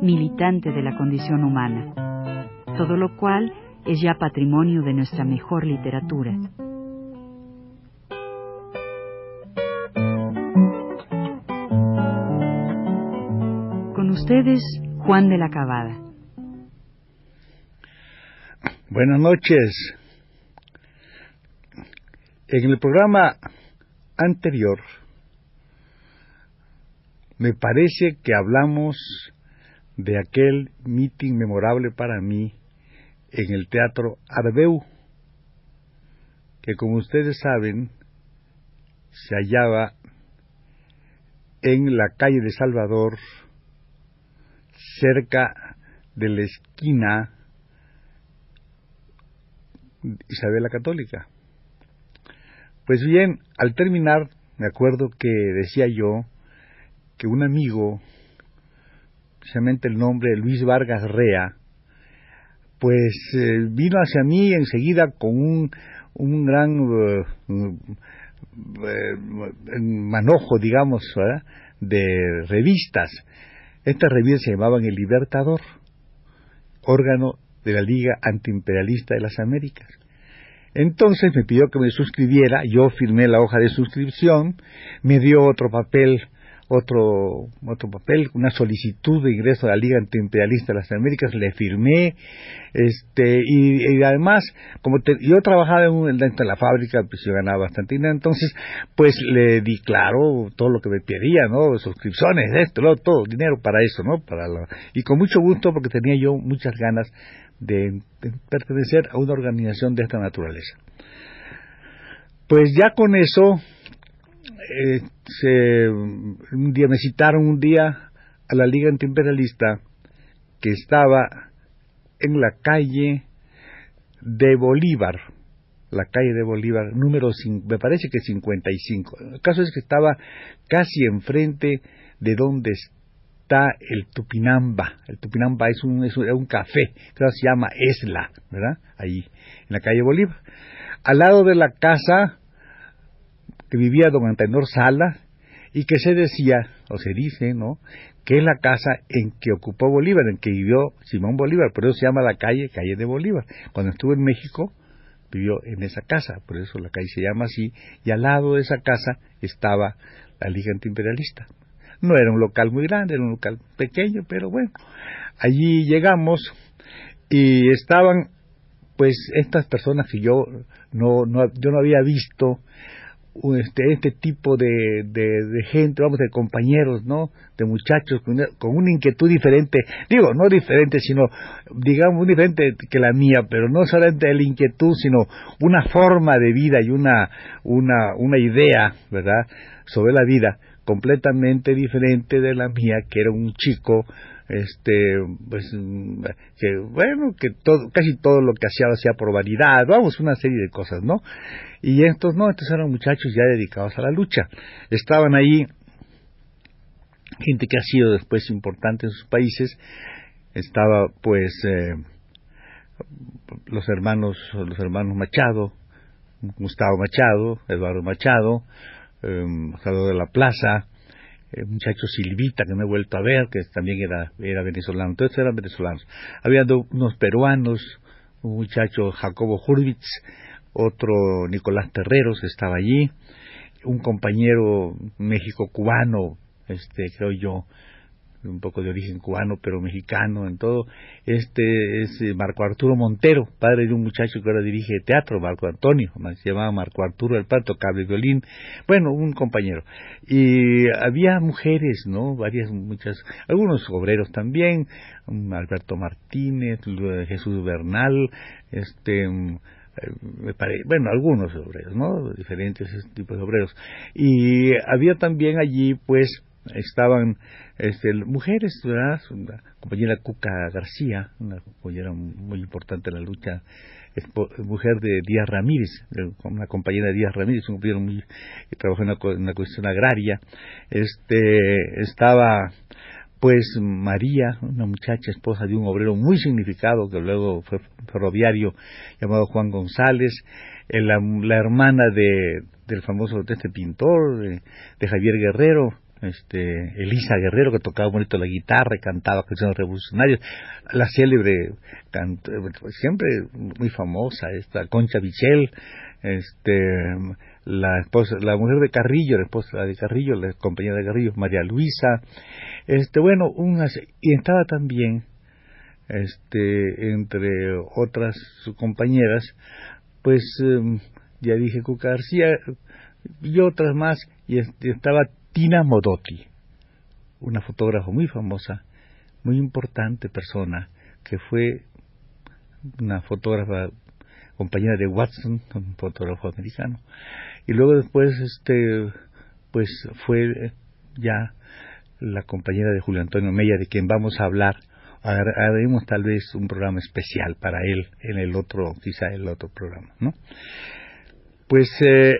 militante de la condición humana, todo lo cual es ya patrimonio de nuestra mejor literatura. Con ustedes, Juan de la Cabada. Buenas noches. En el programa anterior, me parece que hablamos de aquel meeting memorable para mí en el Teatro Ardeu, que como ustedes saben, se hallaba en la calle de Salvador, cerca de la esquina Isabel la Católica. Pues bien, al terminar, me acuerdo que decía yo que un amigo precisamente el nombre Luis Vargas Rea, pues eh, vino hacia mí enseguida con un, un gran eh, eh, manojo, digamos, de revistas. Estas revistas se llamaban El Libertador, órgano de la Liga Antiimperialista de las Américas. Entonces me pidió que me suscribiera, yo firmé la hoja de suscripción, me dio otro papel otro, otro papel, una solicitud de ingreso a la Liga Antiimperialista de las Américas, le firmé, este, y, además, como yo trabajaba en dentro de la fábrica, pues yo ganaba bastante dinero, entonces, pues le di claro todo lo que me pedía, ¿no? Suscripciones, esto, todo, dinero para eso, ¿no? Para y con mucho gusto, porque tenía yo muchas ganas de pertenecer a una organización de esta naturaleza. Pues ya con eso, se, un día me citaron un día a la Liga Antiimperialista que estaba en la calle de Bolívar, la calle de Bolívar, número, me parece que 55. El caso es que estaba casi enfrente de donde está el Tupinamba. El Tupinamba es un, es un, café, que se llama Esla, ¿verdad? Ahí, en la calle Bolívar. Al lado de la casa que vivía don Antenor Sala y que se decía, o se dice, ¿no?, que es la casa en que ocupó Bolívar, en que vivió Simón Bolívar, por eso se llama la calle Calle de Bolívar. Cuando estuvo en México, vivió en esa casa, por eso la calle se llama así, y al lado de esa casa estaba la Liga Antiimperialista. No era un local muy grande, era un local pequeño, pero bueno, allí llegamos y estaban pues estas personas que yo no, no yo no había visto este, este tipo de, de, gente, vamos, de compañeros, ¿no? De muchachos con una, inquietud diferente, digo, no diferente, sino, digamos, diferente que la mía, pero no solamente la inquietud, sino una forma de vida y una, una, una idea, ¿verdad?, sobre la vida completamente diferente de la mía, que era un chico este pues que bueno que todo casi todo lo que hacía hacía por vanidad vamos una serie de cosas no y estos no estos eran muchachos ya dedicados a la lucha. Estaban ahí gente que ha sido después importante en sus países. Estaba pues eh, los hermanos los hermanos Machado Gustavo Machado Eduardo Machado eh, Salvador de la Plaza eh, muchacho Silvita que me he vuelto a ver, que también era, era venezolano, todos eran venezolanos. Había unos peruanos, un muchacho Jacobo Hurwitz, otro Nicolás Terreros estaba allí, un compañero México-cubano, este, creo yo, un poco de origen cubano, pero mexicano en todo. Este es eh, Marco Arturo Montero, padre de un muchacho que ahora dirige teatro, Marco Antonio, se llamaba Marco Arturo el Pato, cable violín, bueno, un compañero. Y había mujeres, ¿no? Varias, muchas, algunos obreros también, Alberto Martínez, Jesús Bernal, este, eh, bueno, algunos obreros, ¿no? Diferentes tipos de obreros. Y había también allí, pues, estaban este, mujeres, ¿verdad? La compañera Cuca García, una compañera muy importante en la lucha, mujer de Díaz Ramírez, una compañera de Díaz Ramírez, un compañero muy, que trabajó en una, cuestión agraria. Este, estaba pues María, una muchacha esposa de un obrero muy significado que luego fue ferroviario llamado Juan González, eh, la, la hermana de, del famoso de este pintor, de, Javier Guerrero, este, Elisa Guerrero, que tocaba bonito la guitarra y cantaba canciones revolucionarias, la célebre, siempre muy famosa, esta Concha Bichel, este, la esposa, la mujer de Carrillo, la esposa de Carrillo, la compañera de Carrillo, María Luisa, este, bueno, unas, y estaba también, este, entre otras compañeras, pues, em, ya dije Cuca García, y otras más, y estaba Tina Modotti, una fotógrafa muy famosa, muy importante persona, que fue una fotógrafa compañera de Watson, un fotógrafo americano, y luego después, este, pues fue ya la compañera de Julio Antonio Mella, de quien vamos a hablar. Haremos tal vez un programa especial para él en el otro, quizá el otro programa, ¿no? Pues, eh,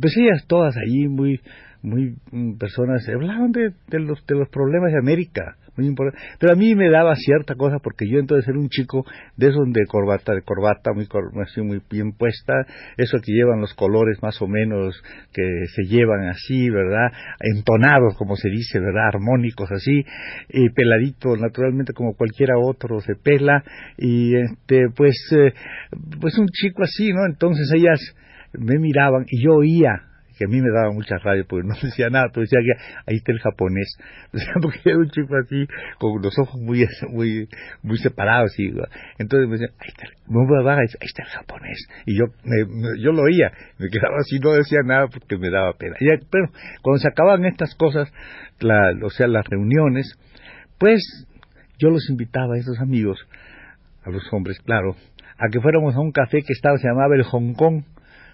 pues ellas todas allí muy, muy mm, personas hablaban de, de, los de los problemas de América muy importante pero a mí me daba cierta cosa porque yo entonces era un chico de esos de corbata de corbata muy así muy bien puesta eso que llevan los colores más o menos que se llevan así verdad entonados como se dice verdad armónicos así y peladito naturalmente como cualquiera otro se pela y este pues eh, pues un chico así no entonces ellas me miraban y yo oía que a mí me daba mucha rabia porque no decía nada, pero decía que ahí está el japonés, porque era un chico así, con los ojos muy muy muy separados, y entonces me decía, ahí está, ahí está el japonés, y yo yo lo oía, me quedaba así, no decía nada porque me daba pena. Pero cuando se acababan estas cosas, o sea, las reuniones, pues yo los invitaba a esos amigos, a los hombres, claro, a que fuéramos a un café que estaba, se llamaba el Hong Kong,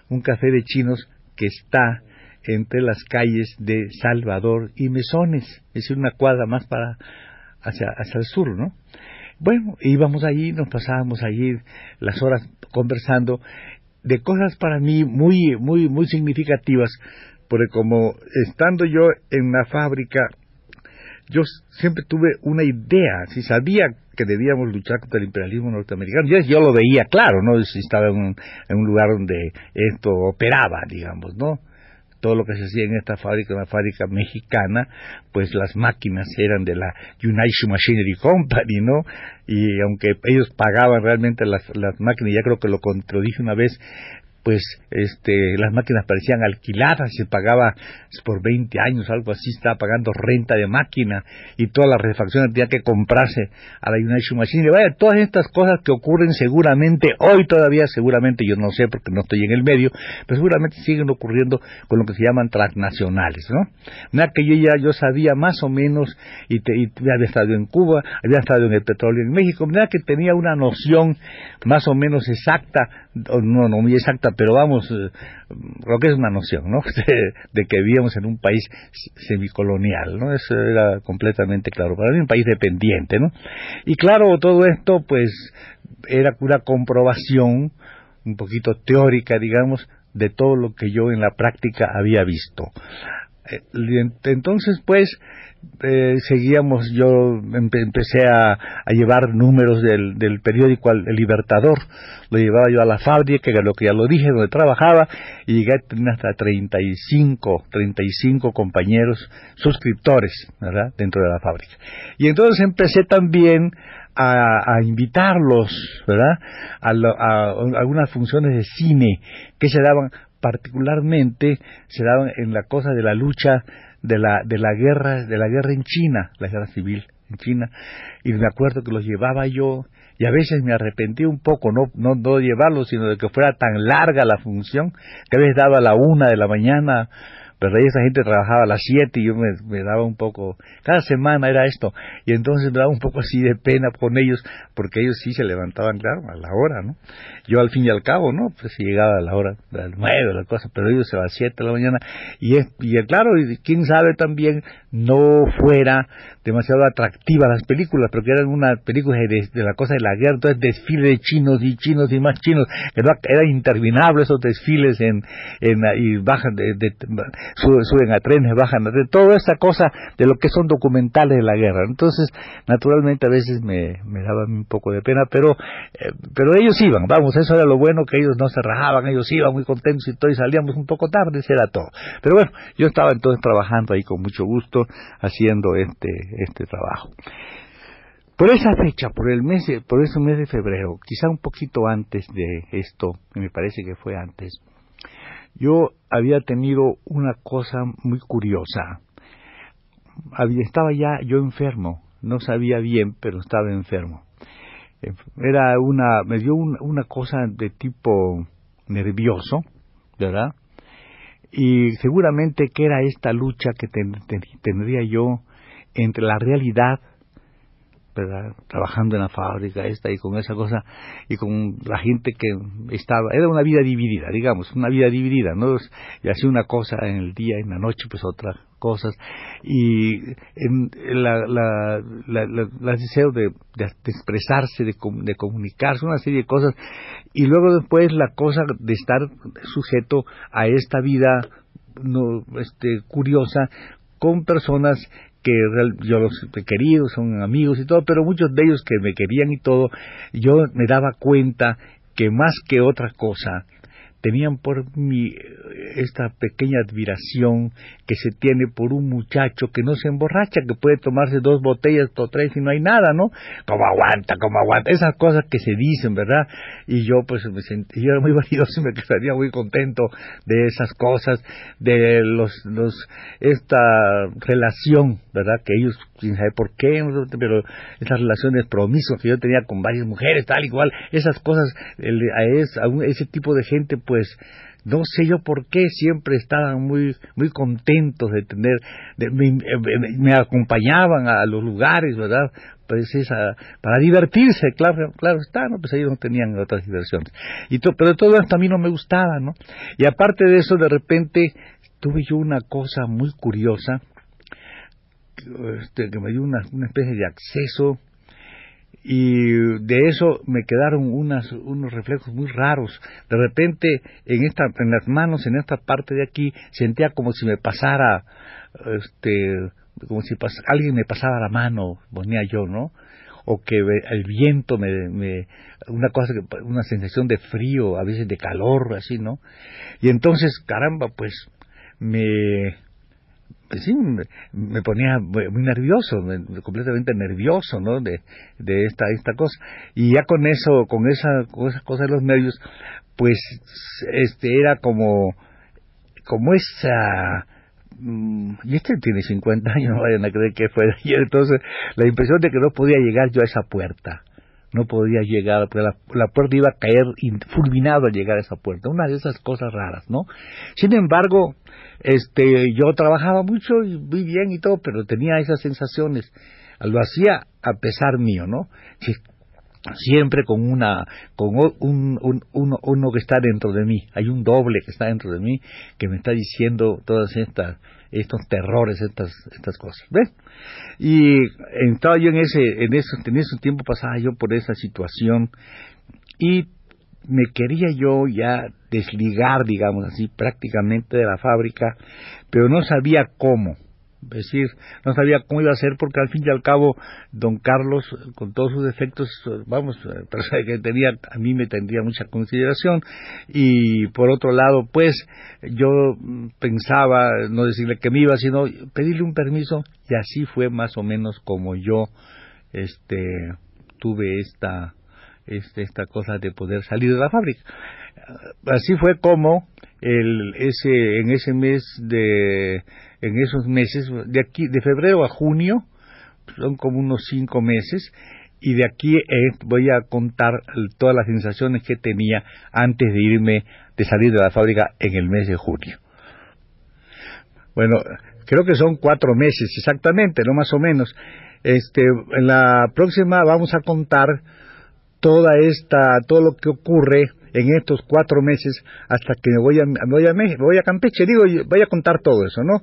un café de chinos que está entre las calles de Salvador y Mesones, es decir, una cuadra más para hacia, hacia el sur, ¿no? Bueno, íbamos allí, nos pasábamos allí las horas conversando de cosas para mí muy, muy, muy significativas, porque como estando yo en la fábrica, yo siempre tuve una idea, si sabía que debíamos luchar contra el imperialismo norteamericano. Yo, lo veía claro, ¿no? Estaba en un, en un lugar donde esto operaba, digamos, ¿no? todo lo que se hacía en esta fábrica, una fábrica mexicana, pues las máquinas eran de la United Machinery Company, ¿no? Y aunque ellos pagaban realmente las, las máquinas, ya creo que lo contradije una vez, pues este las máquinas parecían alquiladas, se pagaba por 20 años, algo así, estaba pagando renta de máquina y todas las refacciones tenía que comprarse a la United Machine. Vaya, todas estas cosas que ocurren seguramente, hoy todavía seguramente, yo no sé porque no estoy en el medio, pero seguramente siguen ocurriendo con lo que se llaman transnacionales, ¿no? Nada que yo ya yo sabía más o menos y, te, y había estado en Cuba, había estado en el petróleo en México, nada que tenía una noción más o menos exacta, no, no muy exacta, pero vamos, eh, lo que es una noción, ¿no? De, que vivíamos en un país semicolonial, ¿no? Eso era completamente claro. Para mí un país dependiente, ¿no? Y claro, todo esto, pues, era una comprobación un poquito teórica, digamos, de todo lo que yo en la práctica había visto. Eh, entonces, pues, eh, seguíamos, yo empecé a, llevar números del, del periódico El Libertador, lo llevaba yo a la fábrica, que lo que ya lo dije, donde trabajaba, y llegué a tener hasta 35, 35 compañeros suscriptores, dentro de la fábrica. Y entonces empecé también a, invitarlos, ¿verdad?, a, a, algunas funciones de cine que se daban particularmente, se daban en la cosa de la lucha de la, de la guerra, de la guerra en China, la guerra civil en China, y me acuerdo que los llevaba yo, y a veces me arrepentí un poco, no, no, no llevarlos, sino de que fuera tan larga la función, que a veces daba a la una de la mañana, pero ahí esa gente trabajaba a las 7 y yo me, me, daba un poco, cada semana era esto, y entonces me daba un poco así de pena con ellos, porque ellos sí se levantaban, claro, a la hora, ¿no? Yo al fin y al cabo, ¿no? Pues llegaba a la hora, a las 9, la cosa, pero ellos se van a las 7 de la mañana, y, es, y claro, y quién sabe también, no fuera demasiado atractiva las películas, porque eran una película de, la cosa de la guerra, entonces desfile de chinos y chinos y más chinos, que era interminable esos desfiles en, en y bajan, de, suben a trenes, bajan a trenes, toda esa cosa de lo que son documentales de la guerra. Entonces, naturalmente a veces me, me daba un poco de pena, pero, eh, pero ellos iban, vamos, eso era lo bueno, que ellos no se rajaban, ellos iban muy contentos y todo, y salíamos un poco tarde, eso era todo. Pero bueno, yo estaba entonces trabajando ahí con mucho gusto, haciendo este, este trabajo. Por esa fecha, por el mes, por ese mes de febrero, quizá un poquito antes de esto, me parece que fue antes, yo había tenido una cosa muy curiosa. Estaba ya yo enfermo, no sabía bien, pero estaba enfermo. Era una, me dio una cosa de tipo nervioso, ¿verdad? Y seguramente que era esta lucha que tendría yo entre la realidad trabajando en la fábrica esta y con esa cosa y con la gente que estaba era una vida dividida digamos una vida dividida no y hacía una cosa en el día en la noche pues otras cosas. Y en la, la, la, deseo de, de, expresarse de, de comunicarse una serie de cosas. Y luego después la cosa de estar sujeto a esta vida no este curiosa con personas que yo los he querido, son amigos y todo, pero muchos de ellos que me querían y todo, yo me daba cuenta que más que otra cosa, tenían por mí esta pequeña admiración que se tiene por un muchacho que no se emborracha, que puede tomarse dos botellas o tres y no hay nada, ¿no? Como aguanta, como aguanta, esas cosas que se dicen, ¿verdad? Y yo pues me sentí, yo era muy validoso y me quedaría muy contento de esas cosas, de los, los, esta relación, ¿verdad? Que ellos, sin saber por qué, pero esas relaciones promiscuas que yo tenía con varias mujeres, tal y cual, esas cosas, a ese tipo de gente pues no sé yo por qué siempre estaban muy muy contentos de tener me, acompañaban a los lugares verdad pues esa, para divertirse claro claro está no pues ellos no tenían otras diversiones. Y pero todo esto a mí no me gustaba no y aparte de eso de repente tuve yo una cosa muy curiosa este, que me dio una, una especie de acceso y de eso me quedaron unas, unos reflejos muy raros. De repente, en, esta, en las manos, en esta parte de aquí, sentía como si me pasara, este, como si alguien me pasara la mano, ponía yo, ¿no? O que el viento me, me, una cosa, una sensación de frío, a veces de calor, así, ¿no? Y entonces, caramba, pues, me, sí, me, ponía muy nervioso, completamente nervioso, ¿no? De, de esta, esta cosa. Y ya con eso, con esa, con esa cosa de los nervios, pues, este, era como, como esa, mm, y este tiene 50 años, no vayan a creer que fue ayer, entonces, la impresión de que no podía llegar yo a esa puerta no podía llegar, porque la, la, puerta iba a caer fulminado al llegar a esa puerta, una de esas cosas raras, ¿no? Sin embargo, este, yo trabajaba mucho y muy bien y todo, pero tenía esas sensaciones. Lo hacía a pesar mío, ¿no? siempre con una con un, un, uno, uno que está dentro de mí hay un doble que está dentro de mí que me está diciendo todas estas estos terrores estas estas cosas ¿ves? y estaba yo en ese en eso en ese tiempo pasaba yo por esa situación y me quería yo ya desligar, digamos así, prácticamente de la fábrica, pero no sabía cómo. Es decir, no sabía cómo iba a ser porque al fin y al cabo don Carlos, con todos sus defectos, vamos, que tenía, a mí me tendría mucha consideración y por otro lado, pues yo pensaba no decirle que me iba, sino pedirle un permiso y así fue más o menos como yo este tuve esta este, esta cosa de poder salir de la fábrica. Así fue como el, ese, en ese mes de, en esos meses, de aquí, de febrero a junio, son como unos cinco meses, y de aquí eh, voy a contar todas las sensaciones que tenía antes de irme, de salir de la fábrica en el mes de junio. Bueno, creo que son cuatro meses exactamente, no más o menos. Este, en la próxima vamos a contar toda esta, todo lo que ocurre en estos cuatro meses hasta que me voy a, voy a, voy a Campeche. Digo, voy a contar todo eso, ¿no?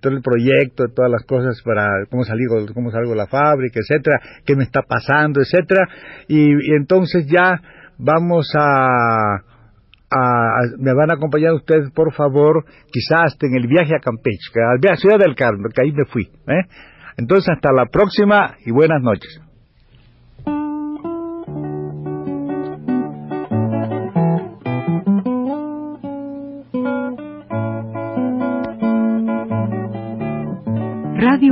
Todo el proyecto, todas las cosas para cómo salgo, cómo salgo de la fábrica, etcétera, qué me está pasando, etcétera. Y, entonces ya vamos a, a, me van a acompañar ustedes, por favor, quizás en el viaje a Campeche, a Ciudad del Carmen, que ahí me fui. ¿eh? Entonces, hasta la próxima y buenas noches.